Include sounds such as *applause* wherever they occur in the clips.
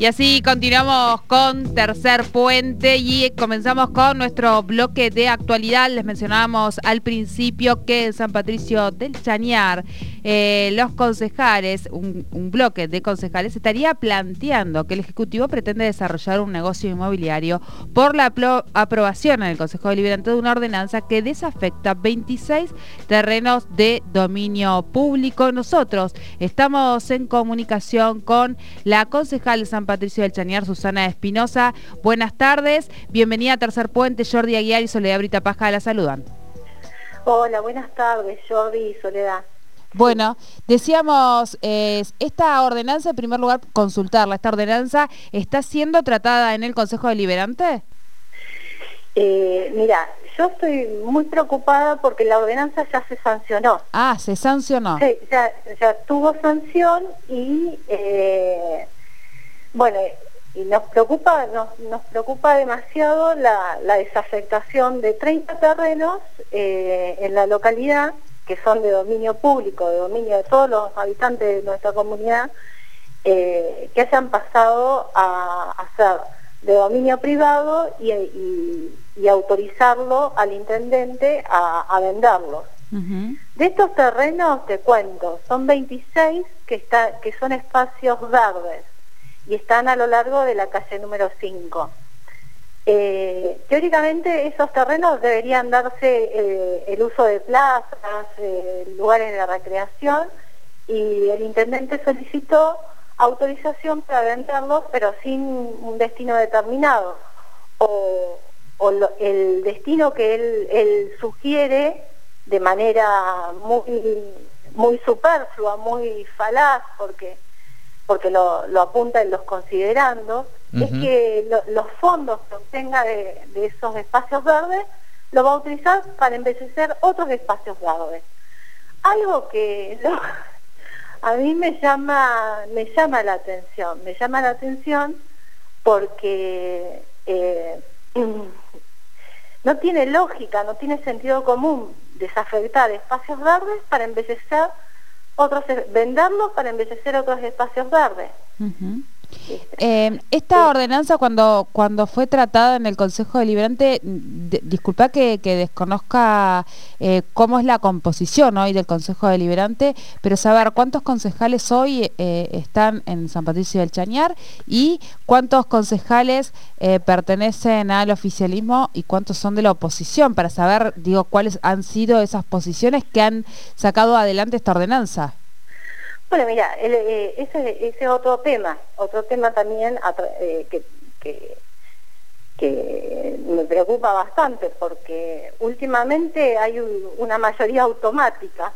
Y así continuamos con Tercer Puente y comenzamos con nuestro bloque de actualidad. Les mencionábamos al principio que en San Patricio del Chañar eh, los concejales, un, bloque de concejales, estaría planteando que el Ejecutivo pretende desarrollar un negocio inmobiliario por la aprobación en el Consejo Deliberante de una ordenanza que desafecta 26 terrenos de dominio público. Nosotros estamos en comunicación con la concejal de San Patricio del Chañar, Susana Espinosa. Buenas tardes, bienvenida a Tercer Puente, Jordi Aguiar y Soledad Brita Paja la saludan. Hola, buenas tardes, Jordi y Soledad. Bueno, decíamos, esta ordenanza, en primer lugar, consultarla, ¿esta ordenanza está siendo tratada en el Consejo Deliberante? Eh, mira, yo estoy muy preocupada porque la ordenanza ya se sancionó. Ah, se sancionó. Sí, ya, tuvo sanción y, eh, bueno, y nos preocupa, nos, preocupa demasiado la, desafectación de 30 terrenos eh, en la localidad que son de dominio público, de dominio de todos los habitantes de nuestra comunidad, eh, que hayan pasado a, ser de dominio privado y, autorizarlo al intendente a, venderlos. De estos terrenos te cuento, son 26 que, está, que son espacios verdes y están a lo largo de la calle número 5. Eh, teóricamente esos terrenos deberían darse eh, el uso de plazas, eh, lugares de recreación y el intendente solicitó autorización para venderlos pero sin un destino determinado o, el destino que él, sugiere de manera muy, muy superflua, muy falaz porque, porque lo, lo apunta en los considerandos es que los fondos que obtenga de, esos espacios verdes lo va a utilizar para embellecer otros espacios verdes. Algo que *laughs* a mí me llama, me llama la atención, me llama la atención porque eh, *clears throat* no tiene lógica, no tiene sentido común desafectar espacios verdes para embellecer otros, venderlos para embellecer otros espacios verdes. Eh, esta ordenanza cuando, cuando fue tratada en el Consejo Deliberante, disculpa que, desconozca eh, cómo es la composición hoy del Consejo Deliberante, pero saber cuántos concejales hoy eh, están en San Patricio del Chañar y cuántos concejales pertenecen al oficialismo y cuántos son de la oposición, para saber, digo, cuáles han sido esas posiciones que han sacado adelante esta ordenanza. Bueno, mira, eh, ese, es otro tema, otro tema también eh, que, me preocupa bastante porque últimamente hay una mayoría automática.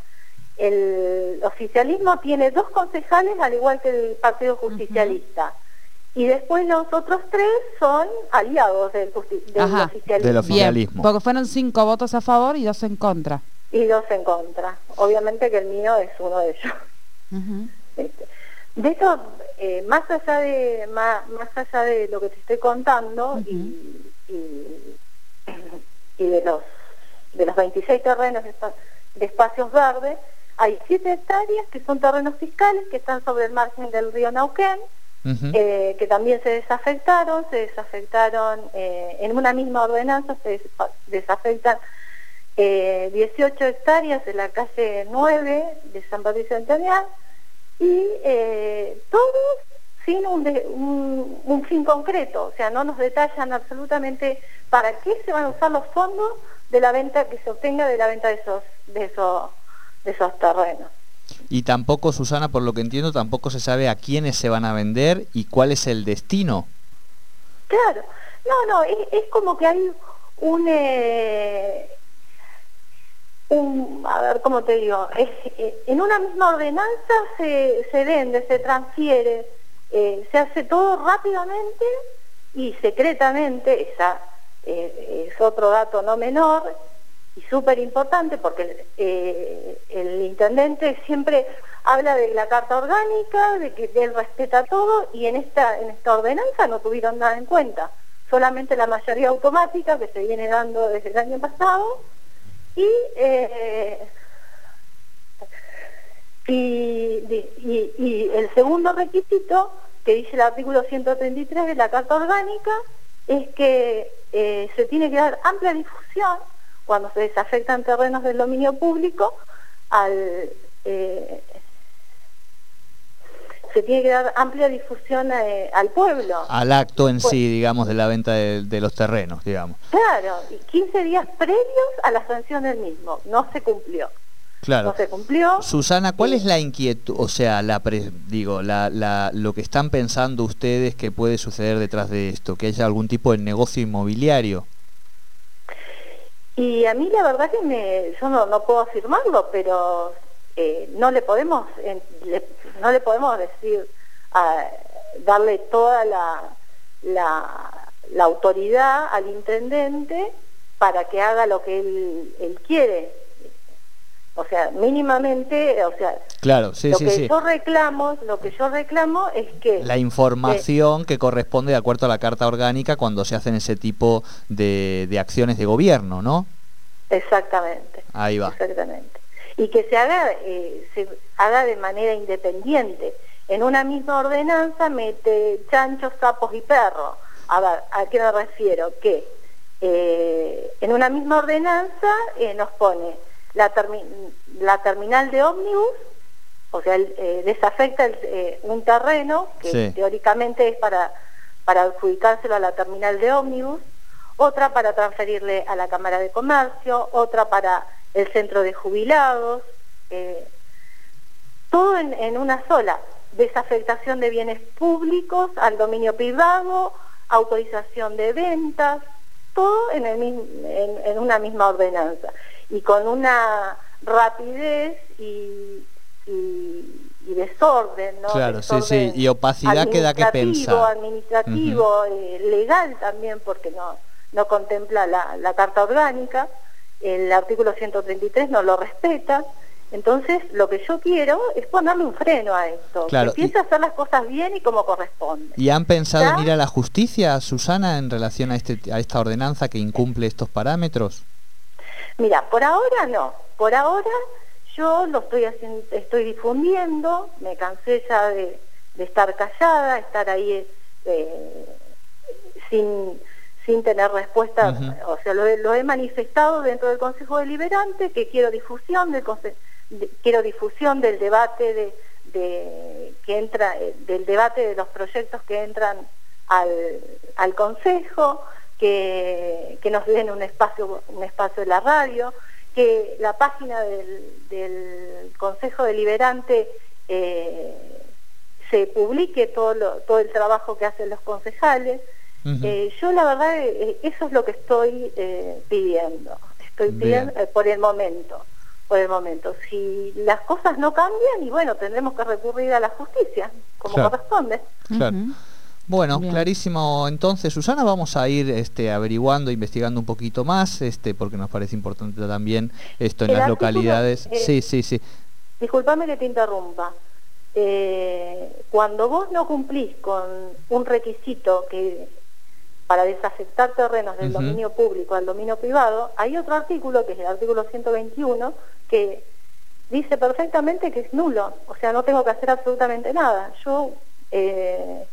El oficialismo tiene dos concejales al igual que el Partido Justicialista. Y después los otros tres son aliados del, oficialismo. porque fueron cinco votos a favor y dos en contra. Y dos en contra. Obviamente que el mío es uno de ellos. Este, de eso, eh, más allá de más, allá de lo que te estoy contando y, de los de los 26 terrenos de espacios verdes, hay 7 hectáreas que son terrenos fiscales que están sobre el margen del río Nauquén, eh, que también se desafectaron, se desafectaron eh, en una misma ordenanza, se desafectan 18 hectáreas de la calle 9 de San Patricio Antonio y eh, todos sin un, fin concreto, o sea, no nos detallan absolutamente para qué se van a usar los fondos de la venta que se obtenga de la venta de esos, de esos, de esos terrenos. Y tampoco, Susana, por lo que entiendo, tampoco se sabe a quiénes se van a vender y cuál es el destino. Claro, no, no, es, como que hay un... Eh, a ver cómo te digo, eh, en una misma ordenanza se, se vende, se transfiere, eh, se hace todo rápidamente y secretamente, esa eh, es otro dato no menor y súper importante porque el intendente siempre habla de la carta orgánica, de que él respeta todo y en esta, en esta ordenanza no tuvieron nada en cuenta, solamente la mayoría automática que se viene dando desde el año pasado eh, y, y, el segundo requisito que dice el artículo 133 de la Carta Orgánica es que eh, se tiene que dar amplia difusión cuando se desafectan terrenos del dominio público al eh, se tiene que dar amplia difusión eh, al pueblo. Al acto en sí, pues digamos, de la venta de, los terrenos, digamos. Claro, y 15 días previos a la sanción del mismo. No se cumplió. Claro. No se cumplió. Susana, ¿cuál es la inquietud, o sea, la digo, la, lo que están pensando ustedes que puede suceder detrás de esto? ¿Que haya algún tipo de negocio inmobiliario? Y a mí la verdad que me, yo no, no puedo afirmarlo, pero eh, no le podemos no le podemos decir darle toda la, la, autoridad al intendente para que haga lo que él, él quiere. O sea mínimamente o sea claro sí, lo que yo reclamo lo que yo reclamo es que la información que corresponde de acuerdo a la carta orgánica cuando se hacen ese tipo de, de acciones de gobierno no exactamente. Ahí va. Exactamente y que se haga, eh, se haga de manera independiente. En una misma ordenanza mete chanchos, sapos y perros. A ver, ¿a qué me refiero? Que eh, en una misma ordenanza eh, nos pone la, la, terminal de ómnibus, o sea, desafecta un terreno que teóricamente es para, para adjudicárselo a la terminal de ómnibus, otra para transferirle a la Cámara de Comercio, otra para el centro de jubilados, eh, todo en, una sola, desafectación de bienes públicos al dominio privado, autorización de ventas, todo en, en, una misma ordenanza y con una rapidez y, desorden, ¿no? Claro, sí, sí, y opacidad que da que pensar. Administrativo, eh, legal también, porque no, no contempla la, la Carta Orgánica el artículo 133 no lo respeta. Entonces, lo que yo quiero es ponerle un freno a esto, que empiece a hacer las cosas bien y como corresponde. ¿Y han pensado en ir a la justicia, Susana, en relación a, este, a esta ordenanza que incumple estos parámetros? Mira, por ahora no. Por ahora yo lo estoy haciendo, estoy difundiendo, me cansé ya de, estar callada, estar ahí eh, sin sin tener respuesta, o sea, lo, he manifestado dentro del Consejo Deliberante, que quiero difusión del quiero difusión del debate de, que entra eh, del debate de los proyectos que entran al, Consejo, que, nos den un espacio un espacio de la radio, que la página del, Consejo Deliberante eh, se publique todo todo el trabajo que hacen los concejales eh, yo la verdad, eh, eso es lo que estoy eh, pidiendo. Estoy pidiendo por el momento, por el momento. Si las cosas no cambian, y bueno, tendremos que recurrir a la justicia, como corresponde. Bueno, clarísimo. Entonces, Susana, vamos a ir este, averiguando, investigando un poquito más, este, porque nos parece importante también esto en las localidades. sí, sí, sí. Disculpame que te interrumpa. cuando vos no cumplís con un requisito que para desafectar terrenos del dominio público al dominio privado, hay otro artículo, que es el artículo 121, que dice perfectamente que es nulo, o sea, no tengo que hacer absolutamente nada. Yo eh,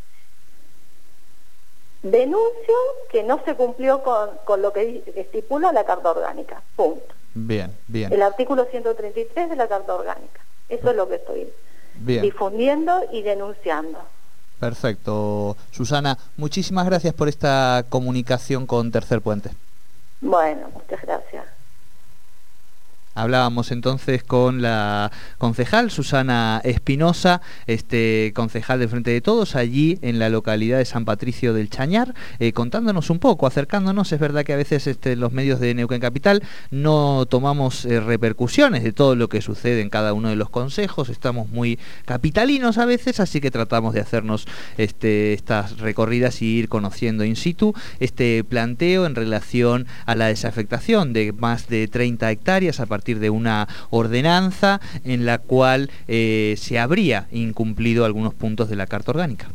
denuncio que no se cumplió con, lo que estipula la Carta Orgánica, punto. Bien, bien. El artículo 133 de la Carta Orgánica. Eso es lo que estoy difundiendo y denunciando. Perfecto. Susana, muchísimas gracias por esta comunicación con Tercer Puente. Bueno, muchas gracias. Hablábamos entonces con la concejal Susana Espinosa, este concejal de Frente de Todos, allí en la localidad de San Patricio del Chañar, eh, contándonos un poco, acercándonos. Es verdad que a veces este, los medios de Neuquén Capital no tomamos eh, repercusiones de todo lo que sucede en cada uno de los consejos, estamos muy capitalinos a veces, así que tratamos de hacernos este, estas recorridas y ir conociendo in situ este planteo en relación a la desafectación de más de 30 hectáreas a partir partir de una ordenanza en la cual eh, se habría incumplido algunos puntos de la Carta Orgánica.